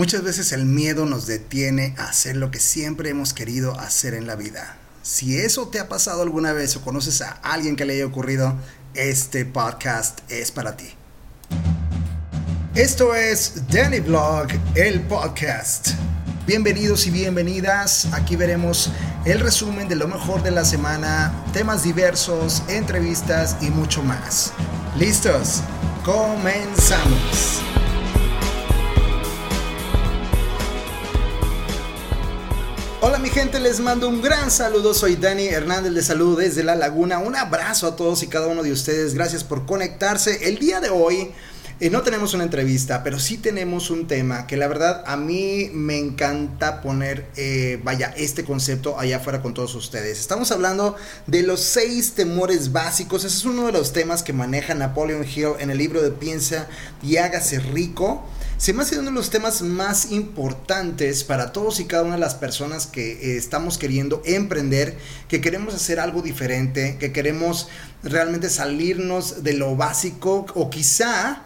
Muchas veces el miedo nos detiene a hacer lo que siempre hemos querido hacer en la vida. Si eso te ha pasado alguna vez o conoces a alguien que le haya ocurrido, este podcast es para ti. Esto es Danny Vlog, el podcast. Bienvenidos y bienvenidas. Aquí veremos el resumen de lo mejor de la semana, temas diversos, entrevistas y mucho más. ¿Listos? Comenzamos. Hola mi gente, les mando un gran saludo. Soy Dani Hernández de Salud desde La Laguna. Un abrazo a todos y cada uno de ustedes. Gracias por conectarse. El día de hoy eh, no tenemos una entrevista, pero sí tenemos un tema que la verdad a mí me encanta poner, eh, vaya, este concepto allá afuera con todos ustedes. Estamos hablando de los seis temores básicos. Ese es uno de los temas que maneja Napoleon Hill en el libro de Piensa y hágase rico se me hace uno de los temas más importantes para todos y cada una de las personas que eh, estamos queriendo emprender, que queremos hacer algo diferente, que queremos realmente salirnos de lo básico o quizá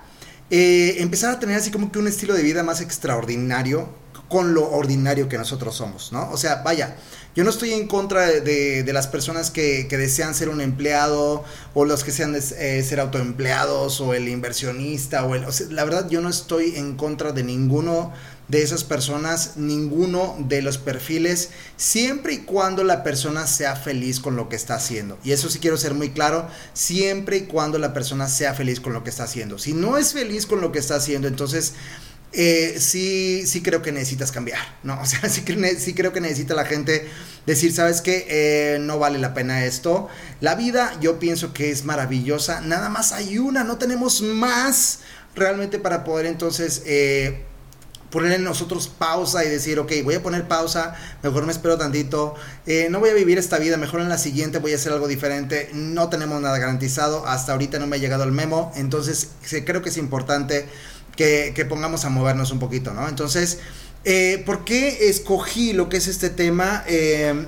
eh, empezar a tener así como que un estilo de vida más extraordinario con lo ordinario que nosotros somos, ¿no? O sea, vaya, yo no estoy en contra de, las personas que, desean ser un empleado o los que sean eh, ser autoempleados o el inversionista o el... la verdad yo no estoy en contra de ninguno de esas personas, ninguno de los perfiles, siempre y cuando la persona sea feliz con lo que está haciendo. Y eso sí quiero ser muy claro, siempre y cuando la persona sea feliz con lo que está haciendo. Si no es feliz con lo que está haciendo, entonces eh, sí, sí creo que necesitas cambiar, ¿no? O sea, sí, sí creo que necesita la gente decir, ¿sabes qué? Eh, no vale la pena esto. La vida yo pienso que es maravillosa, nada más hay una, no tenemos más realmente para poder entonces... Eh, poner en nosotros pausa y decir, ok, voy a poner pausa, mejor me espero tantito, no voy a vivir esta vida, mejor en la siguiente voy a hacer algo diferente, no tenemos nada garantizado, hasta ahorita no me ha llegado el memo, entonces creo que es importante que, pongamos a movernos un poquito, ¿no? Entonces, eh, ¿por qué escogí lo que es este tema? Eh,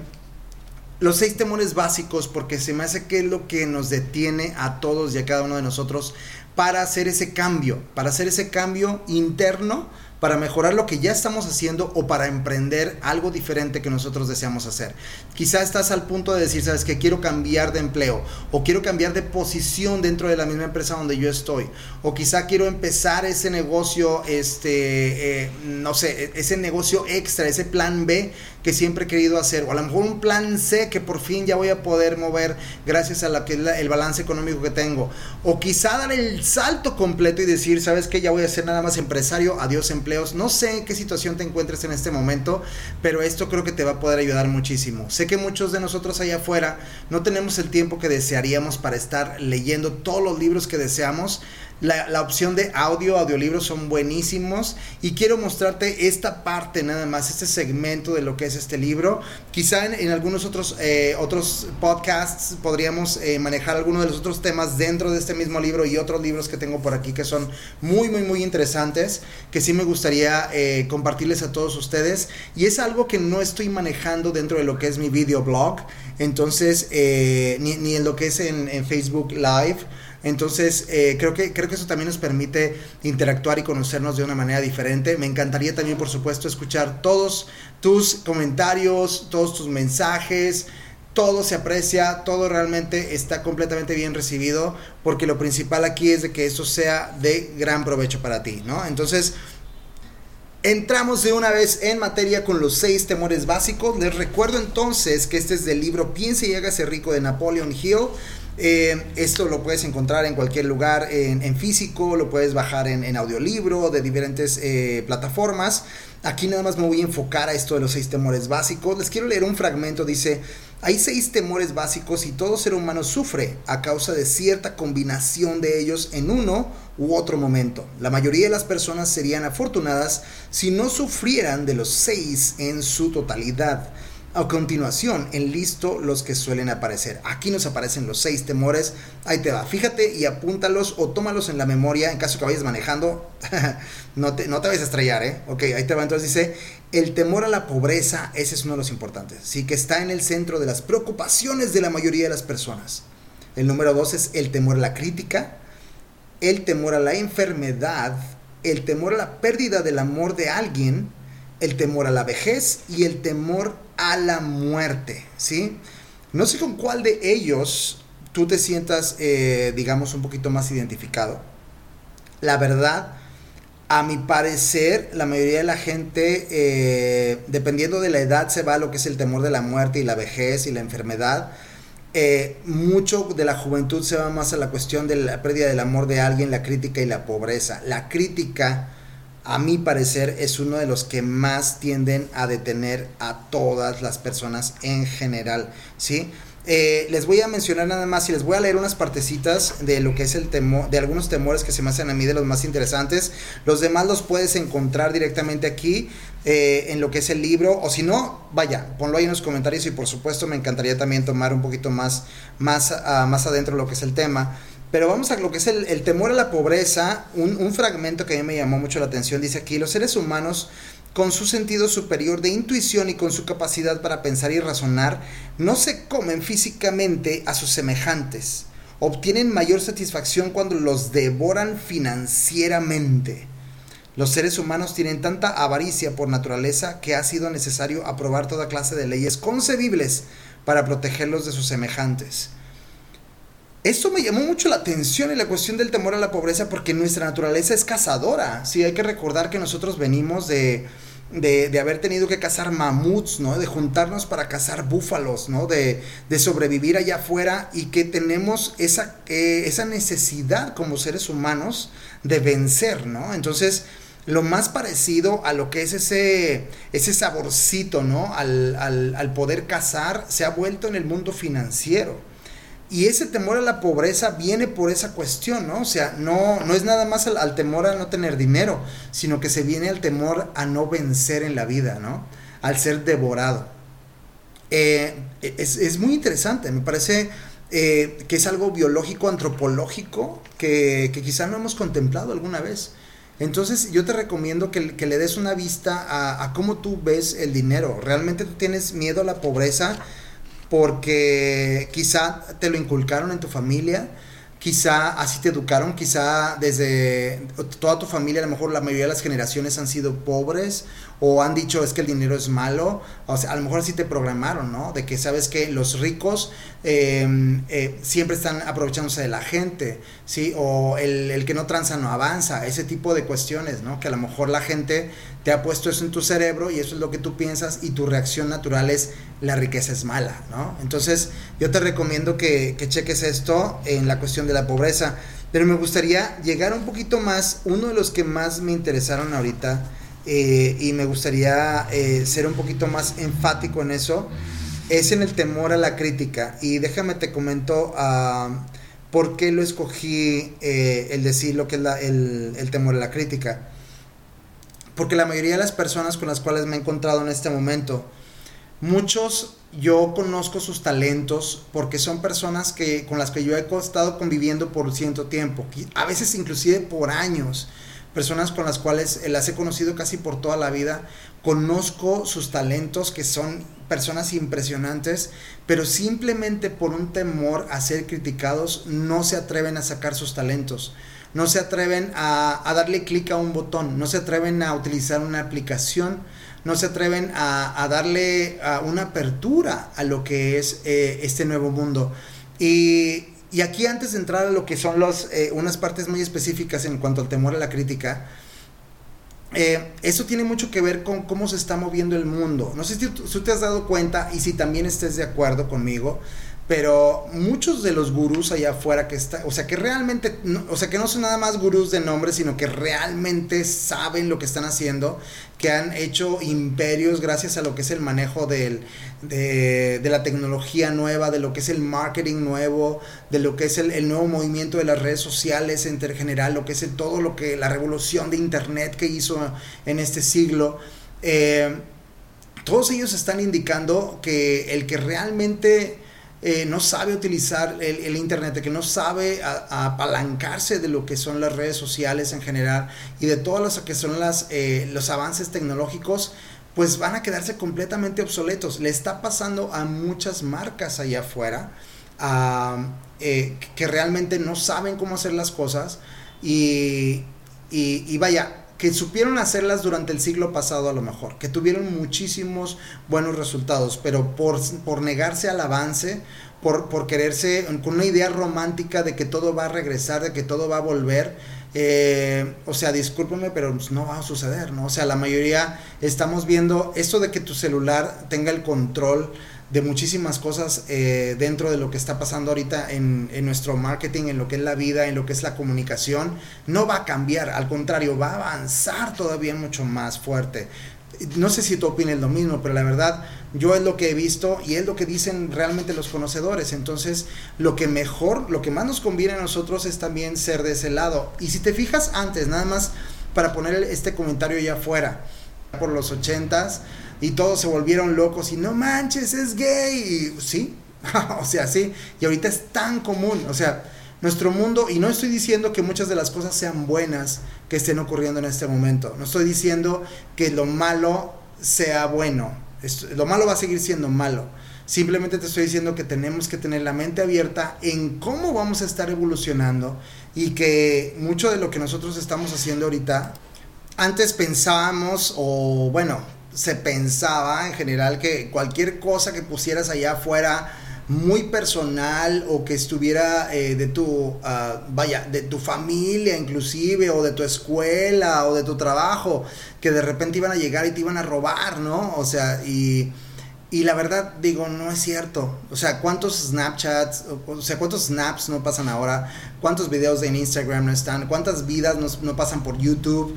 los seis temores básicos, porque se me hace que es lo que nos detiene a todos y a cada uno de nosotros para hacer ese cambio, para hacer ese cambio interno para mejorar lo que ya estamos haciendo o para emprender algo diferente que nosotros deseamos hacer. Quizá estás al punto de decir, sabes que quiero cambiar de empleo o quiero cambiar de posición dentro de la misma empresa donde yo estoy o quizá quiero empezar ese negocio, este, eh, no sé, e-, ese negocio extra, ese plan B que siempre he querido hacer, o a lo mejor un plan C que por fin ya voy a poder mover gracias a la el balance económico que tengo, o quizá dar el salto completo y decir, sabes que ya voy a ser nada más empresario, adiós empleos, no sé en qué situación te encuentres en este momento, pero esto creo que te va a poder ayudar muchísimo. Sé que muchos de nosotros allá afuera no tenemos el tiempo que desearíamos para estar leyendo todos los libros que deseamos, la, opción de audio, audiolibros son buenísimos y quiero mostrarte esta parte nada más, este segmento de lo que es este libro. Quizá en, algunos otros, eh, otros podcasts podríamos eh, manejar algunos de los otros temas dentro de este mismo libro y otros libros que tengo por aquí que son muy, muy, muy interesantes, que sí me gustaría eh, compartirles a todos ustedes. Y es algo que no estoy manejando dentro de lo que es mi video blog, entonces, ni, ni en lo que es en Facebook Live. Entonces, eh, creo, que, creo que eso también nos permite interactuar y conocernos de una manera diferente. Me encantaría también, por supuesto, escuchar todos tus comentarios, todos tus mensajes. Todo se aprecia, todo realmente está completamente bien recibido, porque lo principal aquí es de que eso sea de gran provecho para ti, ¿no? Entonces, Entramos de una vez en materia con los seis temores básicos. Les recuerdo entonces que este es del libro Piense y hágase rico de Napoleon Hill. Eh, esto lo puedes encontrar en cualquier lugar en, físico, lo puedes bajar en, audiolibro de diferentes eh, plataformas. Aquí nada más me voy a enfocar a esto de los seis temores básicos. Les quiero leer un fragmento. Dice, hay seis temores básicos y todo ser humano sufre a causa de cierta combinación de ellos en uno u otro momento. La mayoría de las personas serían afortunadas si no sufrieran de los seis en su totalidad. A continuación, en listo los que suelen aparecer. Aquí nos aparecen los seis temores. Ahí te va. Fíjate y apúntalos o tómalos en la memoria en caso que vayas manejando. no, te, no te vayas a estrellar, ¿eh? Ok, ahí te va. Entonces dice, el temor a la pobreza, ese es uno de los importantes. Sí, que está en el centro de las preocupaciones de la mayoría de las personas. El número dos es el temor a la crítica, el temor a la enfermedad, el temor a la pérdida del amor de alguien, el temor a la vejez y el temor a la muerte, ¿sí? No sé con cuál de ellos tú te sientas, eh, digamos, un poquito más identificado. La verdad, a mi parecer, la mayoría de la gente, eh, dependiendo de la edad, se va a lo que es el temor de la muerte y la vejez y la enfermedad. Eh, mucho de la juventud se va más a la cuestión de la pérdida del amor de alguien, la crítica y la pobreza. La crítica a mi parecer, es uno de los que más tienden a detener a todas las personas en general, ¿sí? Eh, les voy a mencionar nada más y les voy a leer unas partecitas de lo que es el temor, de algunos temores que se me hacen a mí de los más interesantes. Los demás los puedes encontrar directamente aquí eh, en lo que es el libro, o si no, vaya, ponlo ahí en los comentarios y por supuesto me encantaría también tomar un poquito más, más, uh, más adentro lo que es el tema. Pero vamos a lo que es el, temor a la pobreza. Un, fragmento que a mí me llamó mucho la atención dice aquí, los seres humanos con su sentido superior de intuición y con su capacidad para pensar y razonar, no se comen físicamente a sus semejantes. Obtienen mayor satisfacción cuando los devoran financieramente. Los seres humanos tienen tanta avaricia por naturaleza que ha sido necesario aprobar toda clase de leyes concebibles para protegerlos de sus semejantes. Esto me llamó mucho la atención en la cuestión del temor a la pobreza porque nuestra naturaleza es cazadora. Sí, hay que recordar que nosotros venimos de, de, haber tenido que cazar mamuts, ¿no? De juntarnos para cazar búfalos, ¿no? De, de sobrevivir allá afuera y que tenemos esa, eh, esa necesidad como seres humanos de vencer, ¿no? Entonces, lo más parecido a lo que es ese, ese saborcito, ¿no? Al, al poder cazar se ha vuelto en el mundo financiero. Y ese temor a la pobreza viene por esa cuestión, ¿no? O sea, no, no es nada más al, temor a no tener dinero, sino que se viene al temor a no vencer en la vida, ¿no? Al ser devorado. Eh, es, muy interesante, me parece eh, que es algo biológico, antropológico, que, quizá no hemos contemplado alguna vez. Entonces yo te recomiendo que, le des una vista a, a cómo tú ves el dinero. ¿Realmente tú tienes miedo a la pobreza? Porque quizá te lo inculcaron en tu familia, quizá así te educaron, quizá desde toda tu familia, a lo mejor la mayoría de las generaciones han sido pobres o han dicho es que el dinero es malo, o sea, a lo mejor así te programaron, ¿no? De que sabes que los ricos em, eh, siempre están aprovechándose de la gente, ¿sí? O el, el, que no tranza no avanza, ese tipo de cuestiones, ¿no? Que a lo mejor la gente te ha puesto eso en tu cerebro y eso es lo que tú piensas y tu reacción natural es la riqueza es mala, ¿no? Entonces yo te recomiendo que, que cheques esto en la cuestión de la pobreza, pero me gustaría llegar un poquito más, uno de los que más me interesaron ahorita, eh, y me gustaría eh, ser un poquito más enfático en eso, es en el temor a la crítica. Y déjame te comento uh, por qué lo escogí eh, el decir lo que es el, el, temor a la crítica. Porque la mayoría de las personas con las cuales me he encontrado en este momento, muchos yo conozco sus talentos porque son personas que, con las que yo he estado conviviendo por cierto tiempo, a veces inclusive por años personas con las cuales las he conocido casi por toda la vida, conozco sus talentos, que son personas impresionantes, pero simplemente por un temor a ser criticados no se atreven a sacar sus talentos, no se atreven a, darle clic a un botón, no se atreven a utilizar una aplicación, no se atreven a, darle una apertura a lo que es eh, este nuevo mundo. Y y aquí antes de entrar a lo que son los, eh, unas partes muy específicas en cuanto al temor a la crítica, eh, eso tiene mucho que ver con cómo se está moviendo el mundo. No sé si tú, te has dado cuenta y si también estés de acuerdo conmigo, pero muchos de los gurús allá afuera que está, o sea, que realmente, o sea, que no son nada más gurús de nombre, sino que realmente saben lo que están haciendo, que han hecho imperios gracias a lo que es el manejo del, de, la tecnología nueva, de lo que es el marketing nuevo, de lo que es el, nuevo movimiento de las redes sociales en general, lo que es todo lo que, la revolución de internet que hizo en este siglo. Eh, todos ellos están indicando que el que realmente eh, no sabe utilizar el, Internet, que no sabe apalancarse de lo que son las redes sociales en general y de todos los que son las, eh, los avances tecnológicos, pues van a quedarse completamente obsoletos. Le está pasando a muchas marcas allá afuera eh, que realmente no saben cómo hacer las cosas y, y, vaya, que supieron hacerlas durante el siglo pasado a lo mejor, que tuvieron muchísimos buenos resultados, pero por, por negarse al avance, por, por quererse con una idea romántica de que todo va a regresar, de que todo va a volver, eh, o sea, discúlpeme, pero pues, no va a suceder, ¿no? O sea, la mayoría estamos viendo esto de que tu celular tenga el control de muchísimas cosas eh, dentro de lo que está pasando ahorita en, nuestro marketing, en lo que es la vida, en lo que es la comunicación, no va a cambiar, al contrario, va a avanzar todavía mucho más fuerte. No sé si tú opinas lo mismo, pero la verdad, yo es lo que he visto y es lo que dicen realmente los conocedores. Entonces, lo que mejor, lo que más nos conviene a nosotros es también ser de ese lado. Y si te fijas antes, nada más para poner este comentario ya afuera, por los ochentas, y todos se volvieron locos y no manches, es gay. Sí, o sea, sí. Y ahorita es tan común. O sea, nuestro mundo, y no estoy diciendo que muchas de las cosas sean buenas que estén ocurriendo en este momento. No estoy diciendo que lo malo sea bueno. Lo malo va a seguir siendo malo. Simplemente te estoy diciendo que tenemos que tener la mente abierta en cómo vamos a estar evolucionando y que mucho de lo que nosotros estamos haciendo ahorita, antes pensábamos o bueno, se pensaba en general que cualquier cosa que pusieras allá afuera muy personal o que estuviera eh, de tu, ah, vaya, de tu familia inclusive o de tu escuela o de tu trabajo, que de repente iban a llegar y te iban a robar, ¿no? O sea, y, y la verdad digo, no es cierto. O sea, ¿cuántos Snapchats, o sea, cuántos snaps no pasan ahora? ¿Cuántos videos en Instagram no están? ¿Cuántas vidas no, no pasan por YouTube?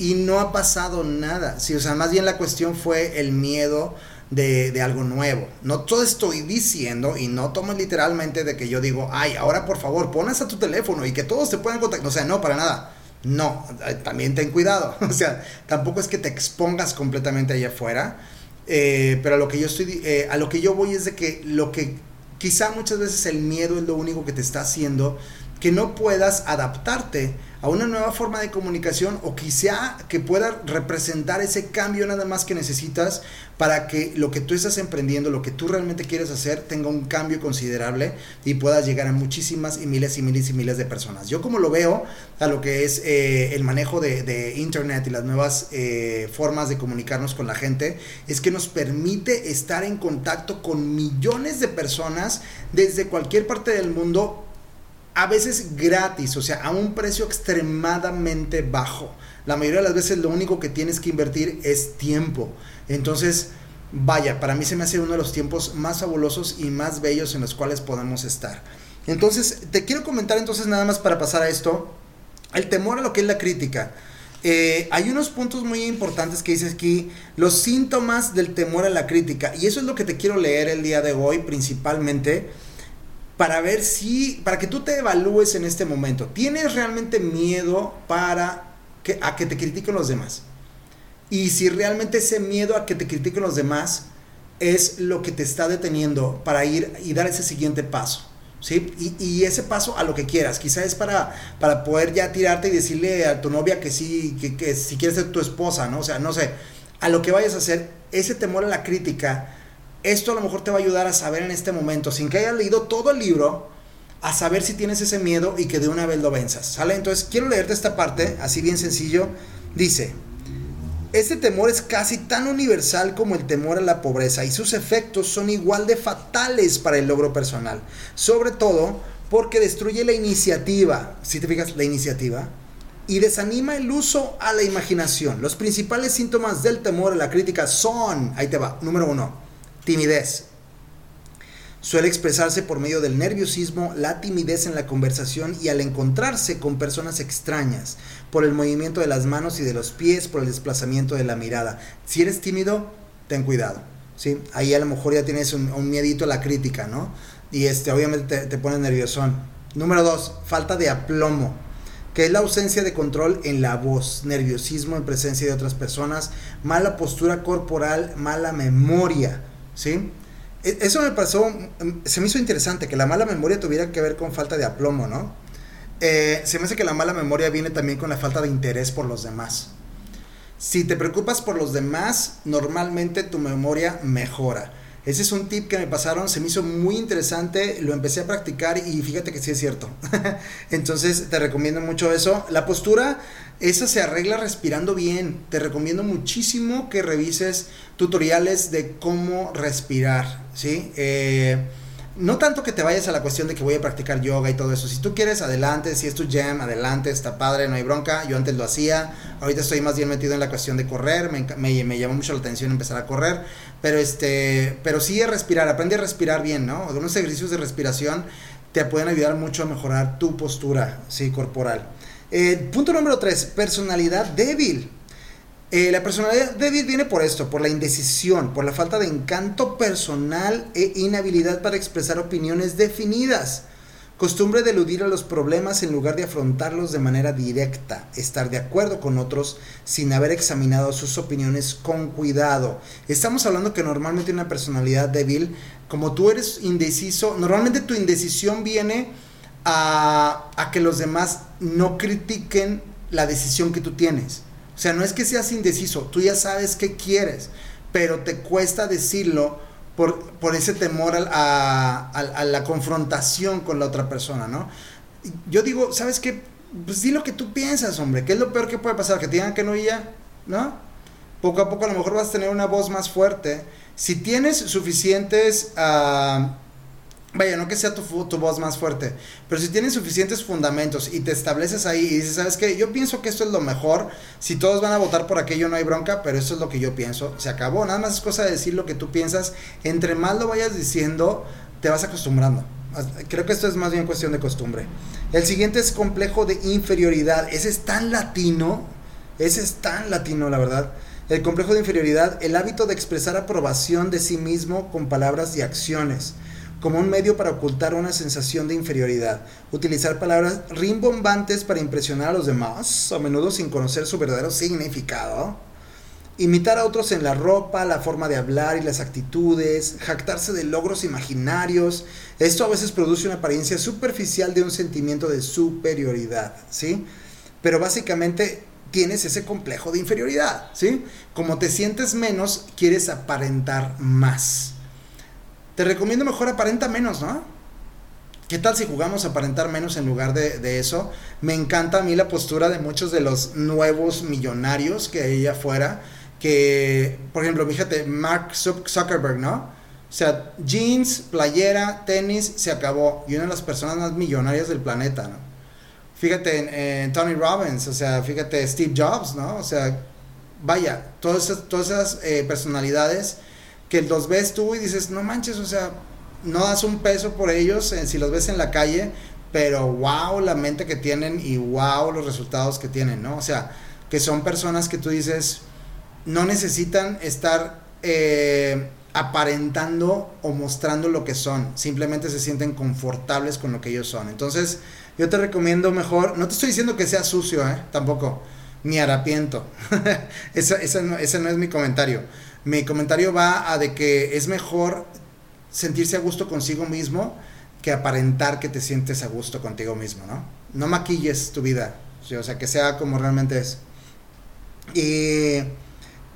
Y no ha pasado nada. Sí, o sea, más bien la cuestión fue el miedo de, algo nuevo. No todo estoy diciendo y no tomo literalmente de que yo digo, ay, ahora por favor, pones a tu teléfono y que todos te puedan contactar. O sea, no, para nada. No, también ten cuidado. O sea, tampoco es que te expongas completamente allá afuera. Eh, pero a lo que yo estoy, eh, a lo que yo voy es de que lo que quizá muchas veces el miedo es lo único que te está haciendo que no puedas adaptarte a una nueva forma de comunicación o quizá que pueda representar ese cambio nada más que necesitas para que lo que tú estás emprendiendo, lo que tú realmente quieres hacer, tenga un cambio considerable y puedas llegar a muchísimas y miles y miles y miles de personas. Yo como lo veo a lo que es eh, el manejo de, Internet y las nuevas eh, formas de comunicarnos con la gente, es que nos permite estar en contacto con millones de personas desde cualquier parte del mundo a veces gratis, o sea, a un precio extremadamente bajo. La mayoría de las veces lo único que tienes que invertir es tiempo. Entonces, vaya, para mí se me hace uno de los tiempos más fabulosos y más bellos en los cuales podemos estar. Entonces, te quiero comentar entonces nada más para pasar a esto, el temor a lo que es la crítica. Eh, hay unos puntos muy importantes que dices aquí, los síntomas del temor a la crítica. Y eso es lo que te quiero leer el día de hoy principalmente para ver si, para que tú te evalúes en este momento. ¿Tienes realmente miedo para que, a que te critiquen los demás? Y si realmente ese miedo a que te critiquen los demás es lo que te está deteniendo para ir y dar ese siguiente paso. ¿Sí? Y, ese paso a lo que quieras, quizás es para, para poder ya tirarte y decirle a tu novia que sí, que, que si quieres ser tu esposa, ¿no? O sea, no sé, a lo que vayas a hacer, ese temor a la crítica, esto a lo mejor te va a ayudar a saber en este momento, sin que hayas leído todo el libro, a saber si tienes ese miedo y que de una vez lo venzas. ¿Sale? Entonces quiero leerte esta parte, así bien sencillo. Dice, este temor es casi tan universal como el temor a la pobreza y sus efectos son igual de fatales para el logro personal. Sobre todo porque destruye la iniciativa, si te fijas, la iniciativa, y desanima el uso a la imaginación. Los principales síntomas del temor a la crítica son, ahí te va, número uno, Timidez. Suele expresarse por medio del nerviosismo, la timidez en la conversación y al encontrarse con personas extrañas, por el movimiento de las manos y de los pies, por el desplazamiento de la mirada. Si eres tímido, ten cuidado. ¿sí? Ahí a lo mejor ya tienes un, miedito a la crítica, ¿no? Y este, obviamente te, te pone nerviosón. Número dos, falta de aplomo, que es la ausencia de control en la voz, nerviosismo en presencia de otras personas, mala postura corporal, mala memoria ¿sí? E, eso me pasó, se me hizo interesante que la mala memoria tuviera que ver con falta de aplomo, ¿no? Eh, se me hace que la mala memoria viene también con la falta de interés por los demás. Si te preocupas por los demás, normalmente tu memoria mejora. Ese es un tip que me pasaron, se me hizo muy interesante, lo empecé a practicar y fíjate que sí es cierto. Entonces te recomiendo mucho eso. La postura, esa se arregla respirando bien. Te recomiendo muchísimo que revises tutoriales de cómo respirar, ¿sí? Eh, no tanto que te vayas a la cuestión de que voy a practicar yoga y todo eso. Si tú quieres, adelante. Si es tu jam, adelante. Está padre, no hay bronca. Yo antes lo hacía. Ahorita estoy más bien metido en la cuestión de correr. Me, me, llamó mucho la atención empezar a correr. Pero este, pero sí a respirar. Aprende a respirar bien, ¿no? Algunos ejercicios de respiración te pueden ayudar mucho a mejorar tu postura, sí, corporal. Eh, punto número 3, personalidad débil. Eh, la personalidad débil viene por esto, por la indecisión, por la falta de encanto personal e inhabilidad para expresar opiniones definidas. Costumbre de eludir a los problemas en lugar de afrontarlos de manera directa. Estar de acuerdo con otros sin haber examinado sus opiniones con cuidado. Estamos hablando que normalmente una personalidad débil, como tú eres indeciso, normalmente tu indecisión viene a, a que los demás no critiquen la decisión que tú tienes. O sea, no es que seas indeciso, tú ya sabes qué quieres, pero te cuesta decirlo por, por ese temor a, a, la confrontación con la otra persona, ¿no? Yo digo, ¿sabes qué? Pues di lo que tú piensas, hombre. ¿Qué es lo peor que puede pasar? Que te que no y ya, ¿no? Poco a poco a lo mejor vas a tener una voz más fuerte. Si tienes suficientes... Uh, Vaya, no que sea tu, voz más fuerte, pero si tienes suficientes fundamentos y te estableces ahí y dices, ¿sabes qué? Yo pienso que esto es lo mejor, si todos van a votar por aquello no hay bronca, pero esto es lo que yo pienso, se acabó, nada más es cosa de decir lo que tú piensas, entre más lo vayas diciendo, te vas acostumbrando. Creo que esto es más bien cuestión de costumbre. El siguiente es complejo de inferioridad, ese es tan latino, ese es tan latino, la verdad. El complejo de inferioridad, el hábito de expresar aprobación de sí mismo con palabras y acciones como un medio para ocultar una sensación de inferioridad. Utilizar palabras rimbombantes para impresionar a los demás, a menudo sin conocer su verdadero significado. Imitar a otros en la ropa, la forma de hablar y las actitudes, jactarse de logros imaginarios. Esto a veces produce una apariencia superficial de un sentimiento de superioridad, ¿sí? Pero básicamente tienes ese complejo de inferioridad, ¿sí? Como te sientes menos, quieres aparentar más te recomiendo mejor aparenta menos, ¿no? ¿Qué tal si jugamos a aparentar menos en lugar de, eso? Me encanta a mí la postura de muchos de los nuevos millonarios que hay afuera. Que, por ejemplo, fíjate, Mark Zuckerberg, ¿no? O sea, jeans, playera, tenis, se acabó. Y una de las personas más millonarias del planeta, ¿no? Fíjate en, Tony Robbins, o sea, fíjate Steve Jobs, ¿no? O sea, vaya, todas esas, eh, personalidades que los ves tú y dices, no manches, o sea, no das un peso por ellos eh, si los ves en la calle, pero wow la mente que tienen y wow los resultados que tienen, ¿no? O sea, que son personas que tú dices, no necesitan estar eh, aparentando o mostrando lo que son, simplemente se sienten confortables con lo que ellos son. Entonces, yo te recomiendo mejor, no te estoy diciendo que sea sucio, ¿eh? Tampoco, ni harapiento. ese, ese no es mi comentario mi comentario va a de que es mejor sentirse a gusto consigo mismo que aparentar que te sientes a gusto contigo mismo, ¿no? No maquilles tu vida, o sea, que sea como realmente es. Y,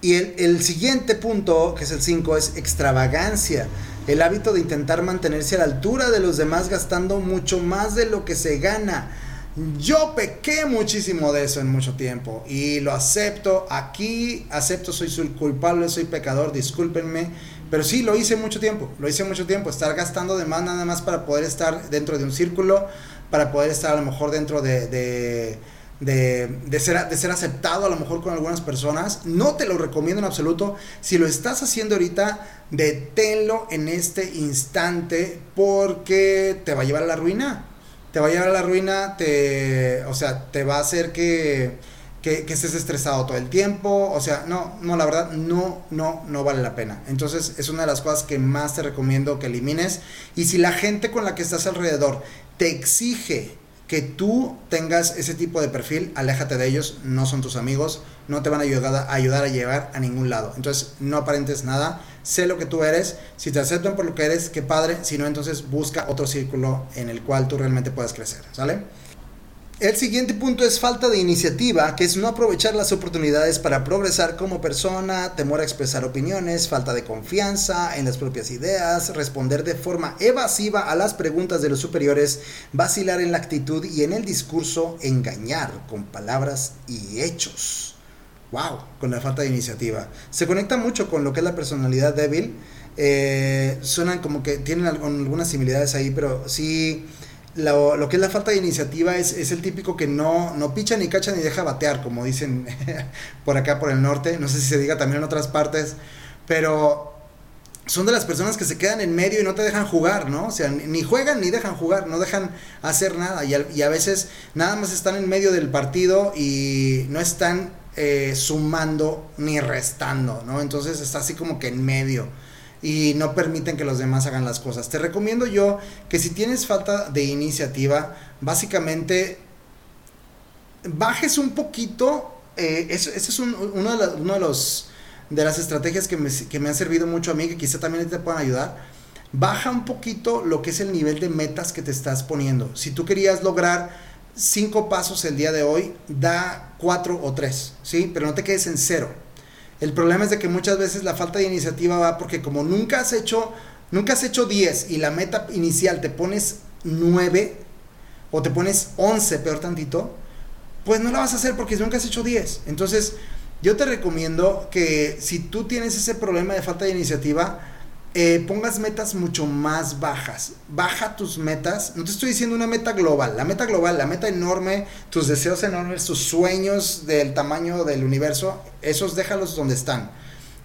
y el, el, siguiente punto, que es el 5, es extravagancia. El hábito de intentar mantenerse a la altura de los demás gastando mucho más de lo que se gana. Yo pequé muchísimo de eso en mucho tiempo y lo acepto. Aquí acepto, soy, culpable, soy pecador, discúlpenme. Pero sí, lo hice mucho tiempo, lo hice mucho tiempo. Estar gastando de más nada más para poder estar dentro de un círculo, para poder estar a lo mejor dentro de, de, de, ser, de ser aceptado a lo mejor con algunas personas. No te lo recomiendo en absoluto. Si lo estás haciendo ahorita, deténlo en este instante porque te va a llevar a la ruina te va a llevar a la ruina, te, o sea, te va a hacer que, que, estés estresado todo el tiempo, o sea, no, no, la verdad, no, no, no vale la pena. Entonces es una de las cosas que más te recomiendo que elimines. Y si la gente con la que estás alrededor te exige que tú tengas ese tipo de perfil, aléjate de ellos, no son tus amigos, no te van a ayudar a, ayudar a llevar a ningún lado. Entonces no aparentes nada sé lo que tú eres, si te aceptan por lo que eres, qué padre, si no, entonces busca otro círculo en el cual tú realmente puedas crecer, ¿sale? El siguiente punto es falta de iniciativa, que es no aprovechar las oportunidades para progresar como persona, temor a expresar opiniones, falta de confianza en las propias ideas, responder de forma evasiva a las preguntas de los superiores, vacilar en la actitud y en el discurso, engañar con palabras y hechos. ¡Wow! Con la falta de iniciativa. Se conecta mucho con lo que es la personalidad débil. Eh, suenan como que tienen algunas similitudes ahí, pero sí lo, que es la falta de iniciativa es, es, el típico que no, no picha ni cacha ni deja batear, como dicen por acá por el norte. No sé si se diga también en otras partes, pero son de las personas que se quedan en medio y no te dejan jugar, ¿no? O sea, ni juegan ni dejan jugar, no dejan hacer nada. Y a, y a veces nada más están en medio del partido y no están eh, sumando ni restando, ¿no? Entonces está así como que en medio y no permiten que los demás hagan las cosas. Te recomiendo yo que si tienes falta de iniciativa, básicamente bajes un poquito. Eh, es uno, de, los de las estrategias que me, que me han servido mucho a mí, que quizá también te puedan ayudar. Baja un poquito lo que es el nivel de metas que te estás poniendo. Si tú querías lograr cinco pasos el día de hoy, da cuatro o tres, ¿sí? Pero no te quedes en cero el problema es de que muchas veces la falta de iniciativa va porque como nunca has hecho, nunca has hecho 10 y la meta inicial te pones 9 o te pones 11, peor tantito, pues no la vas a hacer porque nunca has hecho 10. Entonces, yo te recomiendo que si tú tienes ese problema de falta de iniciativa, eh, pongas metas mucho más bajas. Baja tus metas. No te estoy diciendo una meta global. La meta global, la meta enorme, tus deseos enormes, tus sueños del tamaño del universo, esos déjalos donde están.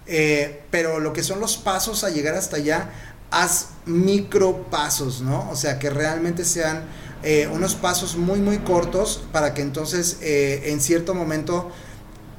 Eh, pero lo que son los pasos a llegar hasta allá, haz micro pasos, ¿no? O sea, que realmente sean eh, unos pasos muy, muy cortos para que entonces en cierto momento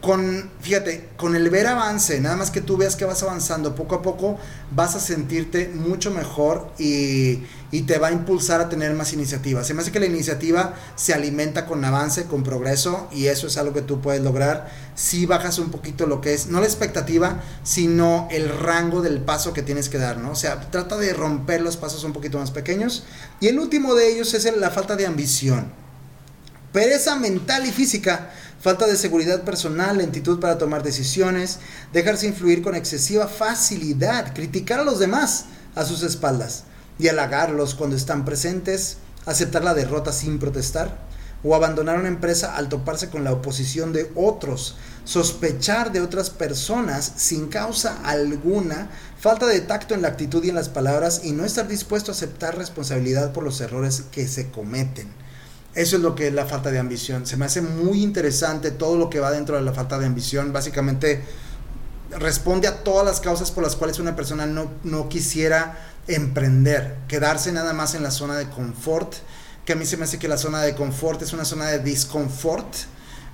con, fíjate, con el ver avance, nada más que tú veas que vas avanzando poco a poco, vas a sentirte mucho mejor y, y, te va a impulsar a tener más iniciativa. Se me hace que la iniciativa se alimenta con avance, con progreso y eso es algo que tú puedes lograr si bajas un poquito lo que es, no la expectativa, sino el rango del paso que tienes que dar, ¿no? O sea, trata de romper los pasos un poquito más pequeños. Y el último de ellos es la falta de ambición. Pereza mental y física falta de seguridad personal, lentitud para tomar decisiones, dejarse influir con excesiva facilidad, criticar a los demás a sus espaldas y halagarlos cuando están presentes, aceptar la derrota sin protestar o abandonar una empresa al toparse con la oposición de otros, sospechar de otras personas sin causa alguna, falta de tacto en la actitud y en las palabras y no estar dispuesto a aceptar responsabilidad por los errores que se cometen. Eso es lo que es la falta de ambición. Se me hace muy interesante todo lo que va dentro de la falta de ambición. Básicamente responde a todas las causas por las cuales una persona no, quisiera emprender, quedarse nada más en la zona de confort, que a mí se me hace que la zona de confort es una zona de disconfort.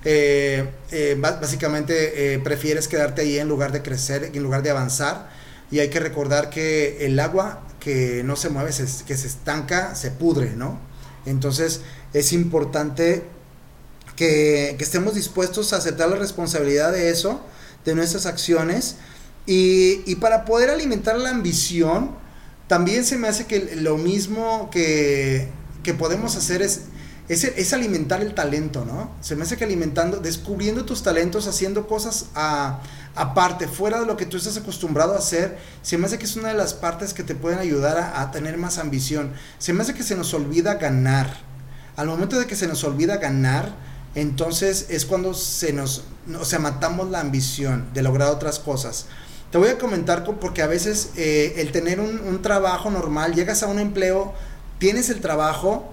Eh, eh, básicamente eh, prefieres quedarte ahí en lugar de crecer, en lugar de avanzar. Y hay que recordar que el agua que no se mueve, que se estanca, se pudre, ¿no? Entonces, es importante que, estemos dispuestos a aceptar la responsabilidad de eso, de nuestras acciones. Y, para poder alimentar la ambición, también se me hace que lo mismo que, podemos hacer es, es, alimentar el talento, ¿no? Se me hace que alimentando, descubriendo tus talentos, haciendo cosas aparte, fuera de lo que tú estás acostumbrado a hacer, se me hace que es una de las partes que te pueden ayudar a tener más ambición. Se me hace que se nos olvida ganar al momento de que se nos olvida ganar, entonces es cuando se nos, o sea, matamos la ambición de lograr otras cosas. Te voy a comentar porque a veces eh, el tener un, trabajo normal, llegas a un empleo, tienes el trabajo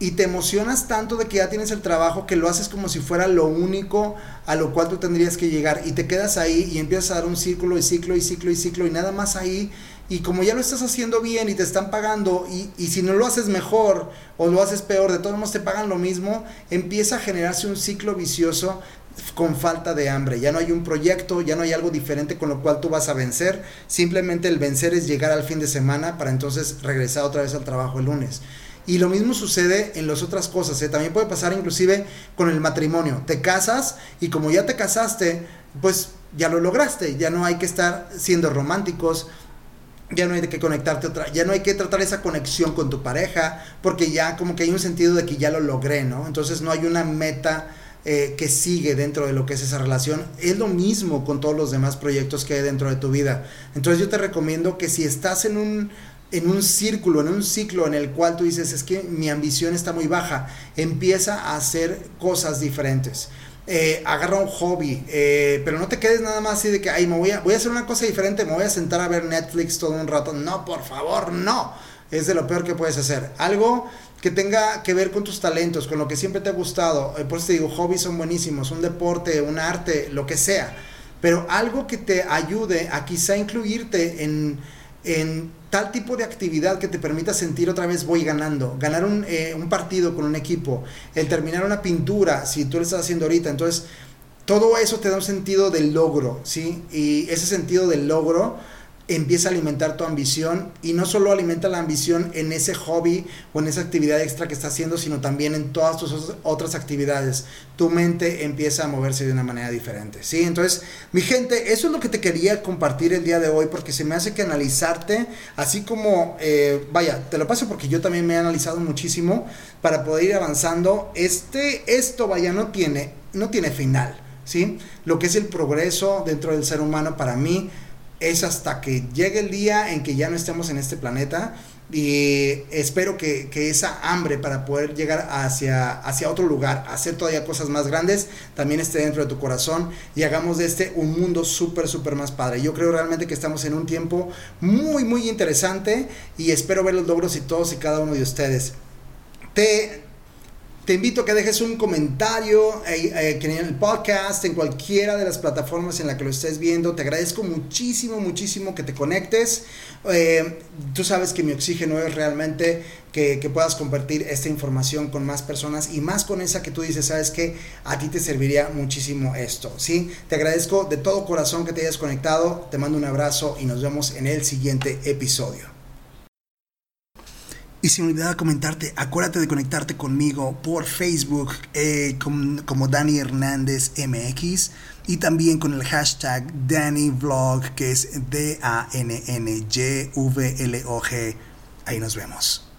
y te emocionas tanto de que ya tienes el trabajo que lo haces como si fuera lo único a lo cual tú tendrías que llegar y te quedas ahí y empiezas a dar un círculo y ciclo y ciclo y ciclo y nada más ahí y como ya lo estás haciendo bien y te están pagando y, y, si no lo haces mejor o lo haces peor, de todos modos te pagan lo mismo, empieza a generarse un ciclo vicioso con falta de hambre. Ya no hay un proyecto, ya no hay algo diferente con lo cual tú vas a vencer. Simplemente el vencer es llegar al fin de semana para entonces regresar otra vez al trabajo el lunes. Y lo mismo sucede en las otras cosas. ¿eh? También puede pasar inclusive con el matrimonio. Te casas y como ya te casaste, pues ya lo lograste. Ya no hay que estar siendo románticos ya no hay que conectarte otra, ya no hay que tratar esa conexión con tu pareja, porque ya como que hay un sentido de que ya lo logré, ¿no? Entonces no hay una meta eh, que sigue dentro de lo que es esa relación. Es lo mismo con todos los demás proyectos que hay dentro de tu vida. Entonces yo te recomiendo que si estás en un en un círculo, en un ciclo en el cual tú dices, es que mi ambición está muy baja, empieza a hacer cosas diferentes. Eh, agarra un hobby, eh, pero no te quedes nada más así de que, ay, me voy a, hacer una cosa diferente, me voy a sentar a ver Netflix todo un rato. No, por favor, no. Es de lo peor que puedes hacer. Algo que tenga que ver con tus talentos, con lo que siempre te ha gustado. Eh, por eso te digo, hobbies son buenísimos, un deporte, un arte, lo que sea. Pero algo que te ayude a quizá incluirte en, en tal tipo de actividad que te permita sentir otra vez voy ganando, ganar un, eh, un partido con un equipo, el terminar una pintura, si tú lo estás haciendo ahorita, entonces todo eso te da un sentido del logro, ¿sí? Y ese sentido del logro empieza a alimentar tu ambición y no solo alimenta la ambición en ese hobby o en esa actividad extra que estás haciendo, sino también en todas tus otras actividades. Tu mente empieza a moverse de una manera diferente, ¿sí? Entonces, mi gente, eso es lo que te quería compartir el día de hoy porque se me hace que analizarte, así como, eh, vaya, te lo paso porque yo también me he analizado muchísimo para poder ir avanzando. Este, esto, vaya, no tiene, no tiene final, ¿sí? Lo que es el progreso dentro del ser humano para mí es hasta que llegue el día en que ya no estemos en este planeta y espero que, esa hambre para poder llegar hacia, hacia otro lugar, hacer todavía cosas más grandes, también esté dentro de tu corazón y hagamos de este un mundo súper, súper más padre. Yo creo realmente que estamos en un tiempo muy, muy interesante y espero ver los logros y todos y cada uno de ustedes. Te, te invito a que dejes un comentario eh, eh, en el podcast, en cualquiera de las plataformas en la que lo estés viendo. Te agradezco muchísimo, muchísimo que te conectes. Eh, tú sabes que mi oxígeno es realmente que, que, puedas compartir esta información con más personas y más con esa que tú dices, sabes que a ti te serviría muchísimo esto. ¿sí? Te agradezco de todo corazón que te hayas conectado. Te mando un abrazo y nos vemos en el siguiente episodio. Y sin olvidar comentarte, acuérdate de conectarte conmigo por Facebook eh, como Dani Hernández MX y también con el hashtag DannyVlog que es D-A-N-N-Y-V-L-O-G. Ahí nos vemos.